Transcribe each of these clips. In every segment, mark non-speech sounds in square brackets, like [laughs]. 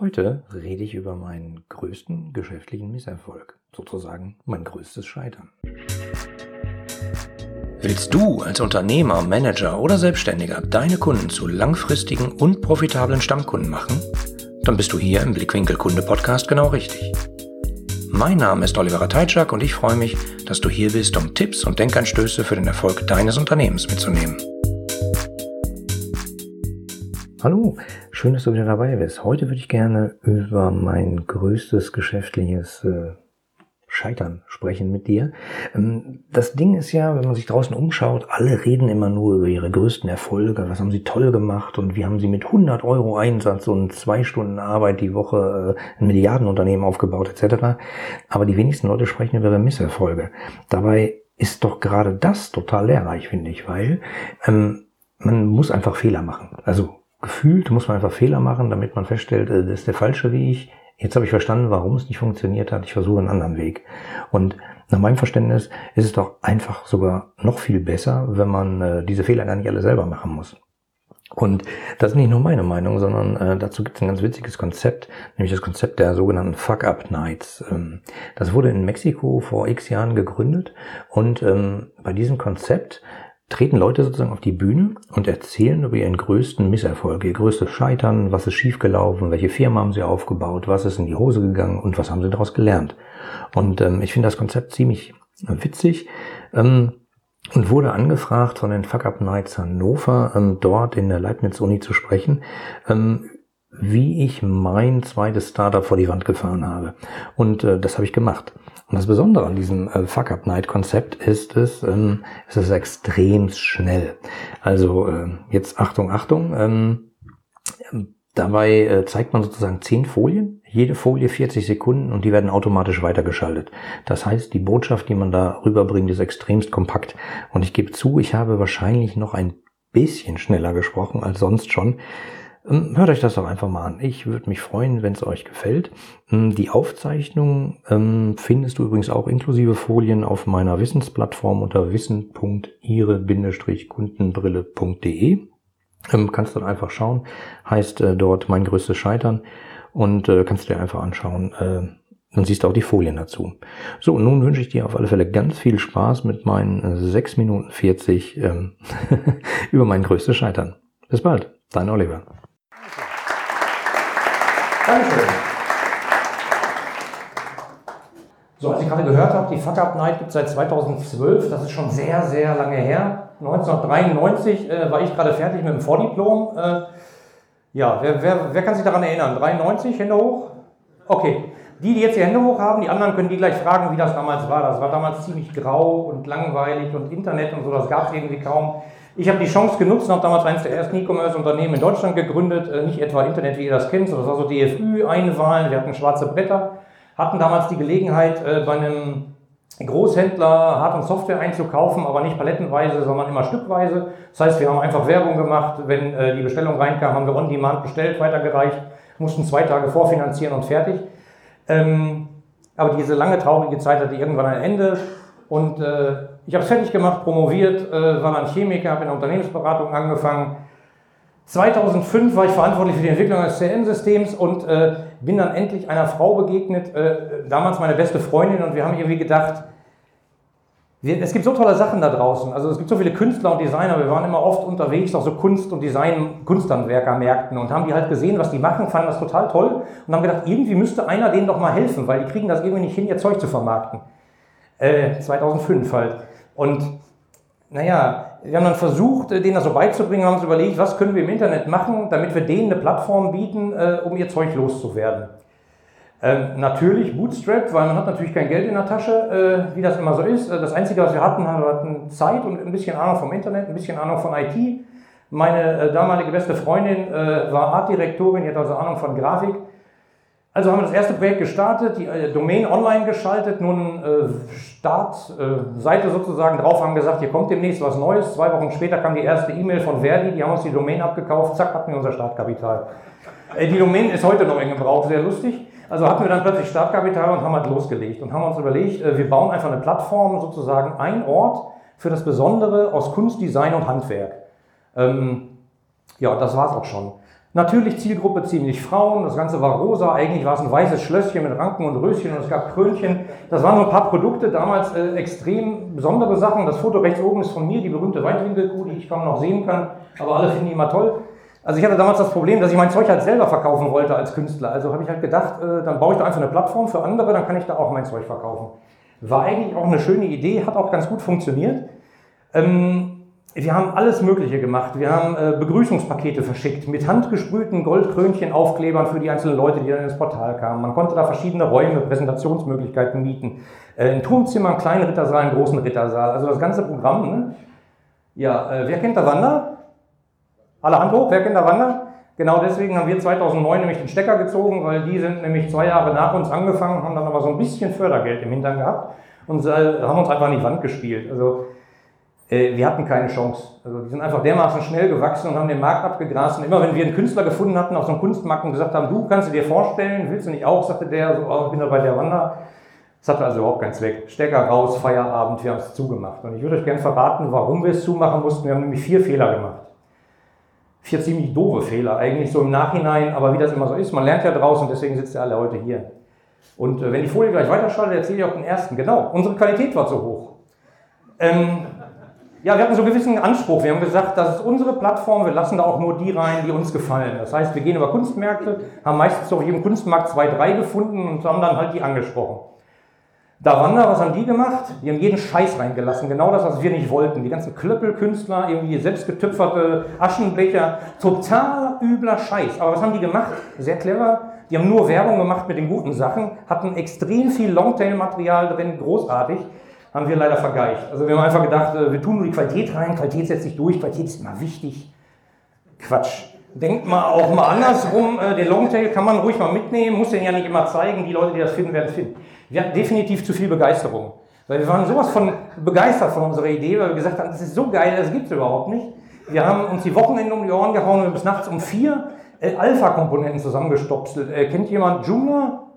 Heute rede ich über meinen größten geschäftlichen Misserfolg, sozusagen mein größtes Scheitern. Willst du als Unternehmer, Manager oder Selbstständiger deine Kunden zu langfristigen und profitablen Stammkunden machen? Dann bist du hier im Blickwinkel Kunde Podcast genau richtig. Mein Name ist Oliver Teitschak und ich freue mich, dass du hier bist, um Tipps und Denkanstöße für den Erfolg deines Unternehmens mitzunehmen. Hallo, schön, dass du wieder dabei bist. Heute würde ich gerne über mein größtes geschäftliches äh, Scheitern sprechen mit dir. Ähm, das Ding ist ja, wenn man sich draußen umschaut, alle reden immer nur über ihre größten Erfolge, was haben sie toll gemacht und wie haben sie mit 100 Euro Einsatz und zwei Stunden Arbeit die Woche äh, ein Milliardenunternehmen aufgebaut etc. Aber die wenigsten Leute sprechen über ihre Misserfolge. Dabei ist doch gerade das total lehrreich, finde ich, weil ähm, man muss einfach Fehler machen. Also gefühlt muss man einfach Fehler machen, damit man feststellt, äh, das ist der falsche Weg. Jetzt habe ich verstanden, warum es nicht funktioniert hat. Ich versuche einen anderen Weg. Und nach meinem Verständnis ist es doch einfach sogar noch viel besser, wenn man äh, diese Fehler gar nicht alle selber machen muss. Und das ist nicht nur meine Meinung, sondern äh, dazu gibt es ein ganz witziges Konzept, nämlich das Konzept der sogenannten Fuck-Up-Nights. Ähm, das wurde in Mexiko vor x Jahren gegründet und ähm, bei diesem Konzept treten Leute sozusagen auf die Bühne und erzählen über ihren größten Misserfolg, ihr größtes Scheitern, was ist schiefgelaufen, welche Firma haben sie aufgebaut, was ist in die Hose gegangen und was haben sie daraus gelernt. Und ähm, ich finde das Konzept ziemlich witzig ähm, und wurde angefragt von den Fuck Up Nights Hannover, ähm, dort in der Leibniz-Uni zu sprechen, ähm, wie ich mein zweites Startup vor die Wand gefahren habe. Und äh, das habe ich gemacht. Und das Besondere an diesem äh, Fuck-Up-Night-Konzept ist es, ähm, es ist extrem schnell. Also äh, jetzt Achtung, Achtung. Ähm, dabei äh, zeigt man sozusagen zehn Folien, jede Folie 40 Sekunden und die werden automatisch weitergeschaltet. Das heißt, die Botschaft, die man da rüberbringt, ist extremst kompakt. Und ich gebe zu, ich habe wahrscheinlich noch ein bisschen schneller gesprochen als sonst schon. Ähm, hört euch das doch einfach mal an. Ich würde mich freuen, wenn es euch gefällt. Ähm, die Aufzeichnung ähm, findest du übrigens auch inklusive Folien auf meiner Wissensplattform unter wissen.ihre-kundenbrille.de. Kannst du einfach schauen. Heißt äh, dort mein größtes Scheitern und äh, kannst dir einfach anschauen. Äh, dann siehst du auch die Folien dazu. So, nun wünsche ich dir auf alle Fälle ganz viel Spaß mit meinen 6 Minuten 40 ähm, [laughs] über mein größtes Scheitern. Bis bald, dein Oliver. Dankeschön. So, als ich gerade gehört habe, die Fuck Up Night gibt es seit 2012, das ist schon sehr, sehr lange her. 1993 äh, war ich gerade fertig mit dem Vordiplom. Äh, ja, wer, wer, wer kann sich daran erinnern? 93, Hände hoch? Okay. Die, die jetzt die Hände hoch haben, die anderen können die gleich fragen, wie das damals war. Das war damals ziemlich grau und langweilig und Internet und so, das gab es irgendwie kaum. Ich habe die Chance genutzt und habe damals eines der ersten E-Commerce-Unternehmen in Deutschland gegründet. Äh, nicht etwa Internet, wie ihr das kennt, sondern das war so DFÜ, Einwahlen, wir hatten schwarze Bretter, hatten damals die Gelegenheit, äh, bei einem Großhändler Hard- und Software einzukaufen, aber nicht palettenweise, sondern immer stückweise. Das heißt, wir haben einfach Werbung gemacht. Wenn äh, die Bestellung reinkam, haben wir on-demand bestellt, weitergereicht, mussten zwei Tage vorfinanzieren und fertig. Ähm, aber diese lange traurige Zeit hatte irgendwann ein Ende. Und ich habe es fertig gemacht, promoviert, äh, war dann Chemiker, habe in der Unternehmensberatung angefangen. 2005 war ich verantwortlich für die Entwicklung eines CRM-Systems und äh, bin dann endlich einer Frau begegnet, äh, damals meine beste Freundin, und wir haben irgendwie gedacht, wir, es gibt so tolle Sachen da draußen. Also es gibt so viele Künstler und Designer. Wir waren immer oft unterwegs auf so Kunst- und Design-Kunsthandwerkermärkten und haben die halt gesehen, was die machen, fanden das total toll und haben gedacht, irgendwie müsste einer denen doch mal helfen, weil die kriegen das irgendwie nicht hin, ihr Zeug zu vermarkten. Äh, 2005 halt. Und naja, wir haben dann versucht, denen das so beizubringen, haben uns überlegt, was können wir im Internet machen, damit wir denen eine Plattform bieten, äh, um ihr Zeug loszuwerden. Ähm, natürlich Bootstrap, weil man hat natürlich kein Geld in der Tasche, äh, wie das immer so ist. Äh, das Einzige, was wir hatten, wir hatten Zeit und ein bisschen Ahnung vom Internet, ein bisschen Ahnung von IT. Meine äh, damalige beste Freundin äh, war Artdirektorin, die hat also Ahnung von Grafik. Also haben wir das erste Projekt gestartet, die äh, Domain online geschaltet, nun äh, Startseite äh, sozusagen drauf, haben gesagt, hier kommt demnächst was Neues. Zwei Wochen später kam die erste E-Mail von Verdi, die haben uns die Domain abgekauft, zack, hatten wir unser Startkapital. Äh, die Domain ist heute noch in Gebrauch, sehr lustig. Also hatten wir dann plötzlich Startkapital und haben halt losgelegt und haben uns überlegt, äh, wir bauen einfach eine Plattform, sozusagen ein Ort für das Besondere aus Kunst, Design und Handwerk. Ähm, ja, das war es auch schon. Natürlich Zielgruppe ziemlich Frauen, das Ganze war rosa, eigentlich war es ein weißes Schlösschen mit Ranken und Röschen und es gab Krönchen. Das waren so ein paar Produkte, damals äh, extrem besondere Sachen. Das Foto rechts oben ist von mir, die berühmte Weitwinkelkuh, die ich kaum noch sehen kann, aber alle finden die immer toll. Also ich hatte damals das Problem, dass ich mein Zeug halt selber verkaufen wollte als Künstler. Also habe ich halt gedacht, äh, dann baue ich da einfach eine Plattform für andere, dann kann ich da auch mein Zeug verkaufen. War eigentlich auch eine schöne Idee, hat auch ganz gut funktioniert. Ähm, wir haben alles Mögliche gemacht. Wir haben äh, Begrüßungspakete verschickt mit handgesprühten Goldkrönchen, Aufklebern für die einzelnen Leute, die dann ins Portal kamen. Man konnte da verschiedene Räume, Präsentationsmöglichkeiten mieten. Äh, ein Turmzimmer, einen kleinen Rittersaal, einen großen Rittersaal. Also das ganze Programm. Ne? Ja, äh, wer kennt der Wander? Alle Hand hoch, wer kennt der Wander? Genau deswegen haben wir 2009 nämlich den Stecker gezogen, weil die sind nämlich zwei Jahre nach uns angefangen, haben dann aber so ein bisschen Fördergeld im Hintern gehabt und äh, haben uns einfach an die Wand gespielt. Also wir hatten keine Chance. Also die sind einfach dermaßen schnell gewachsen und haben den Markt abgegrast. Und immer wenn wir einen Künstler gefunden hatten auf so einem Kunstmarkt und gesagt haben, du kannst du dir vorstellen, willst du nicht auch, sagte der, so, oh, ich bin da bei der Wander. Das hatte also überhaupt keinen Zweck. Stecker raus, Feierabend, wir haben es zugemacht. Und ich würde euch gerne verraten, warum wir es zumachen mussten. Wir haben nämlich vier Fehler gemacht. Vier ziemlich doofe Fehler, eigentlich so im Nachhinein, aber wie das immer so ist, man lernt ja draus und deswegen sitzt ihr alle heute hier. Und äh, wenn die Folie gleich weiterschaltet, erzähle ich auch den ersten. Genau, unsere Qualität war zu hoch. Ähm, ja, wir hatten so einen gewissen Anspruch. Wir haben gesagt, das ist unsere Plattform, wir lassen da auch nur die rein, die uns gefallen. Das heißt, wir gehen über Kunstmärkte, haben meistens auf jedem Kunstmarkt zwei, drei gefunden und haben dann halt die angesprochen. Da Wander, was haben die gemacht? Die haben jeden Scheiß reingelassen. Genau das, was wir nicht wollten. Die ganzen Klöppelkünstler, irgendwie selbstgetüpferte Aschenbecher. Total übler Scheiß. Aber was haben die gemacht? Sehr clever. Die haben nur Werbung gemacht mit den guten Sachen, hatten extrem viel Longtail-Material drin, großartig haben wir leider vergeicht. Also wir haben einfach gedacht, äh, wir tun nur die Qualität rein, Qualität setzt sich durch, Qualität ist immer wichtig. Quatsch. Denkt mal auch mal andersrum, äh, den Longtail kann man ruhig mal mitnehmen, muss den ja nicht immer zeigen, die Leute, die das finden, werden es finden. Wir hatten definitiv zu viel Begeisterung. Weil wir waren sowas von begeistert von unserer Idee, weil wir gesagt haben, das ist so geil, das gibt es überhaupt nicht. Wir haben uns die Wochenende um die Ohren gehauen und bis nachts um vier äh, Alpha-Komponenten zusammengestopselt. Kennt jemand Joomla?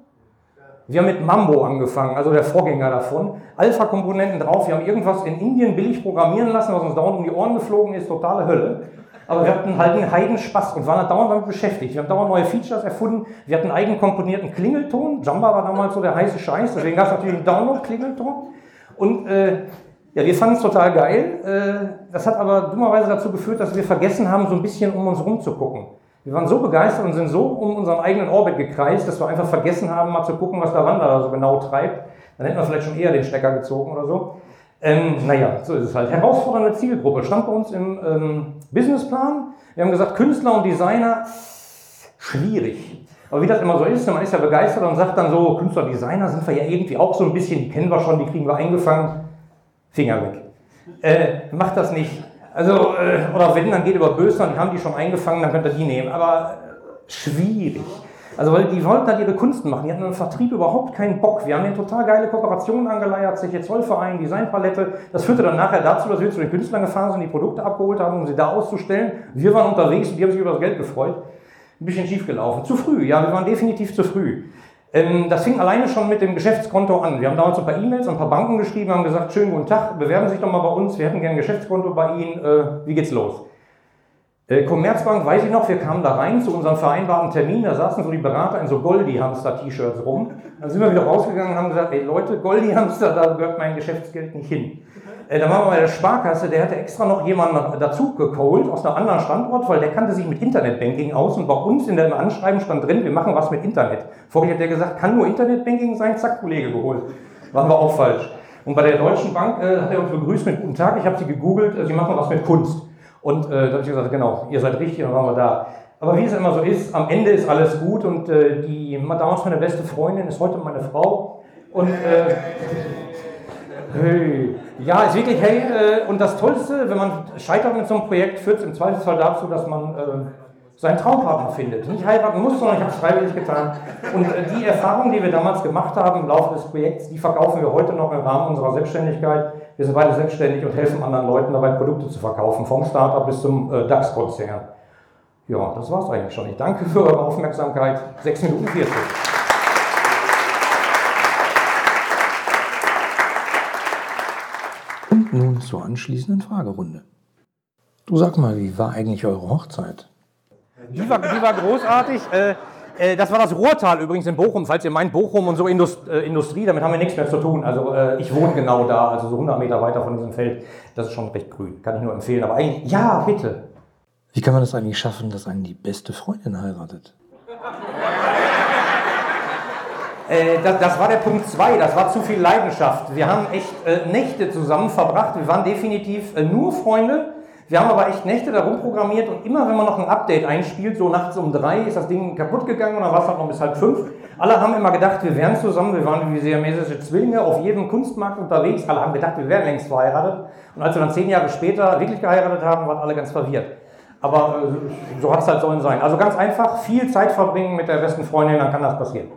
Wir haben mit Mambo angefangen, also der Vorgänger davon. Alpha-Komponenten drauf. Wir haben irgendwas in Indien billig programmieren lassen, was uns dauernd um die Ohren geflogen ist. Totale Hölle. Aber wir hatten halt einen Heidenspaß und waren dauernd damit beschäftigt. Wir haben dauernd neue Features erfunden. Wir hatten einen eigenkomponierten Klingelton. Jamba war damals so der heiße Scheiß. Deswegen gab es natürlich einen Download-Klingelton. Und äh, ja, wir fanden es total geil. Äh, das hat aber dummerweise dazu geführt, dass wir vergessen haben, so ein bisschen um uns rumzugucken. Wir waren so begeistert und sind so um unseren eigenen Orbit gekreist, dass wir einfach vergessen haben, mal zu gucken, was der Wanderer so genau treibt. Dann hätten wir vielleicht schon eher den Stecker gezogen oder so. Ähm, naja, so ist es halt. Herausfordernde Zielgruppe stand bei uns im ähm, Businessplan. Wir haben gesagt, Künstler und Designer, schwierig. Aber wie das immer so ist, man ist ja begeistert und sagt dann so, Künstler, Designer sind wir ja irgendwie auch so ein bisschen, die kennen wir schon, die kriegen wir eingefangen. Finger weg. Äh, macht das nicht. Also, äh, oder wenn, dann geht über und die haben die schon eingefangen, dann könnt ihr die nehmen. Aber äh, schwierig. Also, weil die wollten halt ihre Kunst machen. Die hatten im Vertrieb überhaupt keinen Bock. Wir haben eine total geile Kooperation angeleiert, Zeche Zollverein, Designpalette. Das führte dann nachher dazu, dass wir zu den Künstlern gefahren sind, die Produkte abgeholt haben, um sie da auszustellen. Wir waren unterwegs und die haben sich über das Geld gefreut. Ein bisschen schief gelaufen. Zu früh, ja, wir waren definitiv zu früh. Ähm, das fing alleine schon mit dem Geschäftskonto an. Wir haben damals ein paar E-Mails an ein paar Banken geschrieben, haben gesagt, schönen guten Tag, bewerben Sie sich doch mal bei uns, wir hätten gerne ein Geschäftskonto bei Ihnen, äh, wie geht's los? Äh, Commerzbank, weiß ich noch, wir kamen da rein zu unserem vereinbarten Termin, da saßen so die Berater in so Goldi-Hamster-T-Shirts rum. Dann sind wir wieder rausgegangen und haben gesagt, ey Leute, Goldi-Hamster, da gehört mein Geschäftsgeld nicht hin. Äh, da waren wir bei der Sparkasse, der hatte extra noch jemanden dazu geholt aus einem anderen Standort, weil der kannte sich mit Internetbanking aus und bei uns in dem Anschreiben stand drin, wir machen was mit Internet. Vorher hat der gesagt, kann nur Internetbanking sein, zack, Kollege geholt. Waren wir auch falsch. Und bei der Deutschen Bank äh, hat er uns begrüßt mit Guten Tag, ich habe sie gegoogelt, äh, sie machen was mit Kunst. Und äh, da habe ich gesagt, genau, ihr seid richtig, und dann waren wir da. Aber wie es immer so ist, am Ende ist alles gut und äh, die damals meine beste Freundin ist heute meine Frau. Und äh, [laughs] Hey. Ja, ist wirklich hey. Äh, und das Tollste, wenn man scheitert mit so einem Projekt, führt es im Zweifelsfall dazu, dass man äh, seinen Traumpartner findet. Nicht heiraten muss, sondern ich habe es freiwillig getan. Und äh, die Erfahrungen, die wir damals gemacht haben im Laufe des Projekts, die verkaufen wir heute noch im Rahmen unserer Selbstständigkeit. Wir sind beide selbstständig und helfen anderen Leuten dabei, Produkte zu verkaufen, vom Startup bis zum äh, DAX-Konzern. Ja, das war es eigentlich schon. Ich danke für eure Aufmerksamkeit. 6 Minuten 40. nun zur anschließenden Fragerunde. Du sag mal, wie war eigentlich eure Hochzeit? Die war, die war großartig. Äh, äh, das war das Ruhrtal übrigens in Bochum, falls ihr meint, Bochum und so Indust äh, Industrie, damit haben wir nichts mehr zu tun. Also äh, ich wohne genau da, also so 100 Meter weiter von diesem Feld. Das ist schon recht grün, kann ich nur empfehlen. Aber eigentlich, ja, bitte. Wie kann man das eigentlich schaffen, dass einen die beste Freundin heiratet? Äh, das, das, war der Punkt 2, das war zu viel Leidenschaft. Wir haben echt äh, Nächte zusammen verbracht, wir waren definitiv nur Freunde. Wir haben aber echt Nächte darum programmiert und immer wenn man noch ein Update einspielt, so nachts um drei, ist das Ding kaputt gegangen und dann war es halt noch bis halb fünf. Alle haben immer gedacht, wir wären zusammen, wir waren wie siamesische Zwillinge auf jedem Kunstmarkt unterwegs. Alle haben gedacht, wir wären längst verheiratet. Und als wir dann zehn Jahre später wirklich geheiratet haben, waren alle ganz verwirrt. Aber äh, so hat es halt sollen sein. Also ganz einfach, viel Zeit verbringen mit der besten Freundin, dann kann das passieren.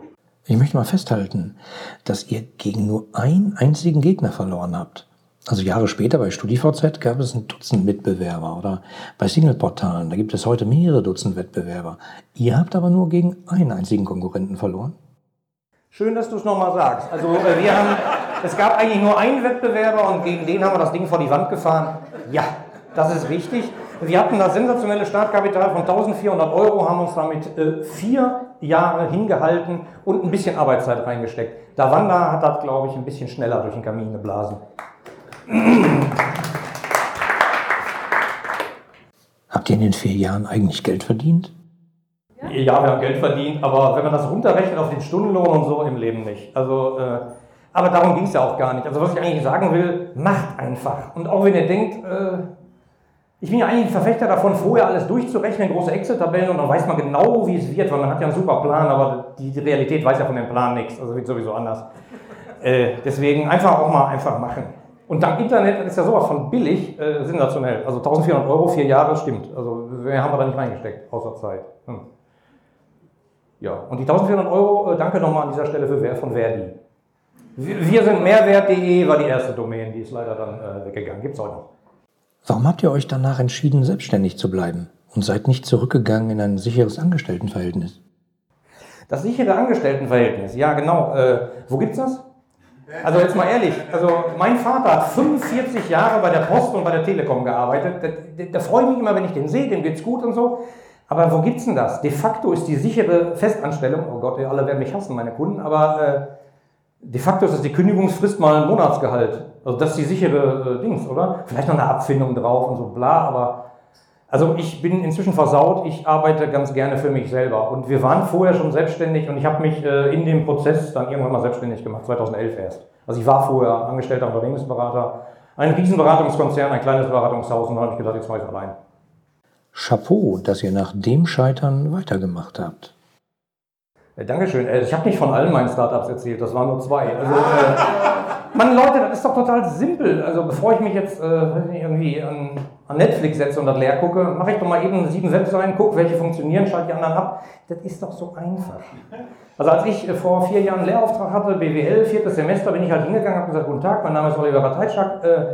Ich möchte mal festhalten, dass ihr gegen nur einen einzigen Gegner verloren habt. Also Jahre später bei StudiVZ gab es ein Dutzend Mitbewerber oder bei Singleportalen, da gibt es heute mehrere Dutzend Wettbewerber. Ihr habt aber nur gegen einen einzigen Konkurrenten verloren? Schön, dass du es nochmal sagst. Also äh, wir haben, es gab eigentlich nur einen Wettbewerber und gegen den haben wir das Ding vor die Wand gefahren. Ja, das ist richtig. Wir hatten das sensationelle Startkapital von 1400 Euro, haben uns damit äh, vier Jahre hingehalten und ein bisschen Arbeitszeit reingesteckt. Der Wanda hat das, glaube ich, ein bisschen schneller durch den Kamin geblasen. Habt ihr in den vier Jahren eigentlich Geld verdient? Ja, wir haben Geld verdient, aber wenn man das runterrechnet auf den Stundenlohn und so im Leben nicht. Also, äh, aber darum ging es ja auch gar nicht. Also was ich eigentlich sagen will, macht einfach. Und auch wenn ihr denkt, äh, ich bin ja eigentlich ein Verfechter davon, vorher alles durchzurechnen, große Excel-Tabellen und dann weiß man genau, wie es wird, weil man hat ja einen super Plan, aber die, Realität weiß ja von dem Plan nichts, also wird sowieso anders. Äh, deswegen einfach auch mal einfach machen. Und dank Internet ist ja sowas von billig, äh, sensationell. Also 1400 Euro, vier Jahre, stimmt. Also wir haben wir da nicht reingesteckt, außer Zeit. Hm. Ja, und die 1400 Euro, äh, danke nochmal an dieser Stelle für von Verdi. Wir sind mehrwert.de war die erste Domain, die ist leider dann äh, weggegangen. Gibt es heute noch. Warum habt ihr euch danach entschieden, selbstständig zu bleiben und seid nicht zurückgegangen in ein sicheres Angestelltenverhältnis? Das sichere Angestelltenverhältnis, ja genau. Äh, wo gibt's das? Also jetzt mal ehrlich, also mein Vater hat 45 Jahre bei der Post und bei der Telekom gearbeitet. Da, da, da freue ich mich immer, wenn ich den sehe, dem geht's gut und so. Aber wo gibt's denn das? De facto ist die sichere Festanstellung, oh Gott, alle werden mich hassen, meine Kunden, aber äh, de facto ist es die Kündigungsfrist mal ein Monatsgehalt. Also das ist die sichere äh, Dings, oder? Vielleicht noch eine Abfindung drauf und so bla, aber also ich bin inzwischen versaut, ich arbeite ganz gerne für mich selber. Und wir waren vorher schon selbstständig und ich habe mich äh, in dem Prozess dann irgendwann mal selbstständig gemacht, 2011 erst. Also ich war vorher angestellter Unternehmensberater, ein Riesenberatungskonzern, ein kleines Beratungshaus und dann habe ich gedacht, jetzt mache ich es allein. Chapeau, dass ihr nach dem Scheitern weitergemacht habt. Äh, Dankeschön. Äh, ich habe nicht von allen meinen Startups erzählt, das waren nur zwei. Also, äh, [laughs] Mann, Leute, das ist doch total simpel. Also bevor ich mich jetzt äh, irgendwie an, an, Netflix setze und das leer gucke, mache ich doch mal eben sieben Webseiten, gucke, welche funktionieren, schalte die anderen ab. Das ist doch so einfach. Also als ich äh, vor vier Jahren einen Lehrauftrag hatte, BWL, viertes Semester, bin ich halt hingegangen, habe gesagt, guten Tag, mein Name ist Oliver Rateitschak. Äh,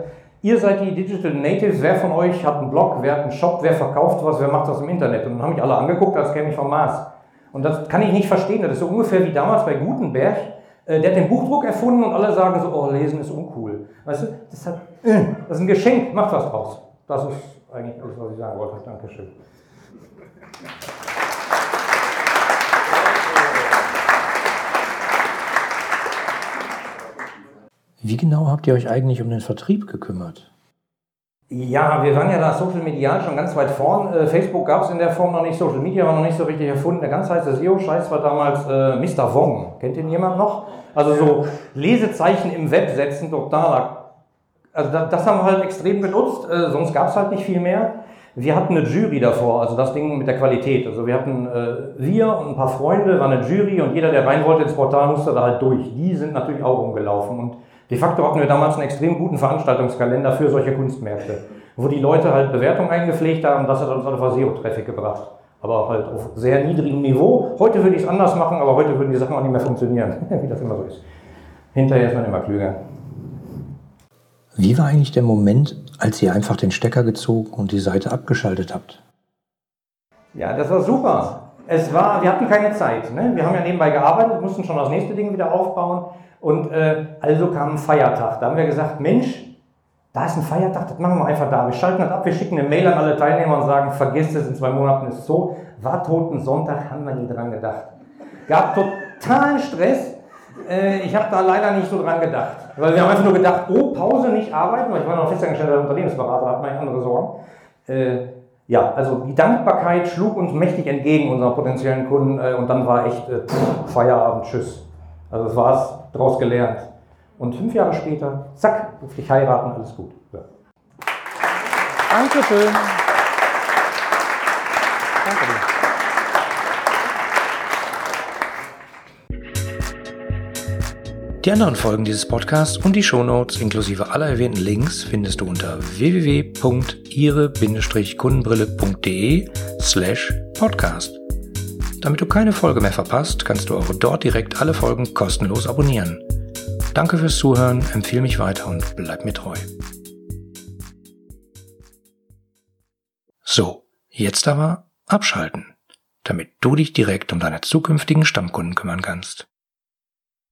ihr seid die Digital Natives, wer von euch hat einen Blog, wer hat einen Shop, wer verkauft was, wer macht das im Internet? Und dann haben mich alle angeguckt, als käme ich vom Mars. Und das kann ich nicht verstehen. Das ist so ungefähr wie damals bei Gutenberg. Äh, der hat den Buchdruck erfunden und alle sagen so, oh, lesen ist uncool. Weißt du, das halt, äh, das ist ein Geschenk, macht was draus. Das ist eigentlich alles, was ich sagen wollte. Dankeschön. Wie genau habt ihr euch eigentlich um den Vertrieb gekümmert? Ja, wir waren ja da social medial schon ganz weit vorn. Äh, Facebook gab es in der Form noch nicht, Social Media war noch nicht so richtig erfunden. Der ganz heiße SEO-Scheiß war damals äh, Mr. Wong. Kennt ihn jemand noch? Also so Lesezeichen im Web setzen, totaler. Also das, das haben wir halt extrem genutzt, äh, sonst gab es halt nicht viel mehr. Wir hatten eine Jury davor, also das Ding mit der Qualität. Also wir hatten, äh, wir und ein paar Freunde waren eine Jury und jeder, der rein wollte ins Portal, musste da halt durch. Die sind natürlich auch rumgelaufen und De facto hatten wir damals einen extrem guten Veranstaltungskalender für solche Kunstmärkte, wo die Leute halt Bewertungen eingepflegt haben. Das hat uns einfach SEO-Traffic gebracht. Aber halt auf sehr niedrigem Niveau. Heute würde ich es anders machen, aber heute würden die Sachen auch nicht mehr funktionieren, [laughs] wie das immer so ist. Hinterher ist man immer klüger. Wie war eigentlich der Moment, als ihr einfach den Stecker gezogen und die Seite abgeschaltet habt? Ja, das war super. Es war, wir hatten keine Zeit. Ne? Wir haben ja nebenbei gearbeitet, mussten schon das nächste Ding wieder aufbauen. Und äh, also kam ein Feiertag. Da haben wir gesagt, Mensch, da ist ein Feiertag, das machen wir einfach da. Wir schalten das ab, wir schicken eine Mail an alle Teilnehmer und sagen, vergesst es, in zwei Monaten ist es so. War Toten Sonntag, haben wir nie dran gedacht. Gab totalen Stress. Äh, ich habe da leider nicht so dran gedacht. Weil wir haben einfach nur gedacht, oh, Pause, nicht arbeiten, weil ich war noch festangestellter Unternehmensberater, hat man andere Sorgen. Äh, ja, also die Dankbarkeit schlug uns mächtig entgegen, unseren potenziellen Kunden, äh, und dann war echt pff, Feierabend, tschüss. Also das war es, daraus gelernt. Und fünf Jahre später, zack, durfte ich heiraten, alles gut. Ja. Dankeschön. Danke dir. Die anderen Folgen dieses Podcasts und die Shownotes inklusive aller erwähnten Links findest du unter www.ihre-kundenbrille.de slash podcast. Damit du keine Folge mehr verpasst, kannst du auch dort direkt alle Folgen kostenlos abonnieren. Danke fürs Zuhören, empfehle mich weiter und bleib mir treu. So, jetzt aber abschalten, damit du dich direkt um deine zukünftigen Stammkunden kümmern kannst.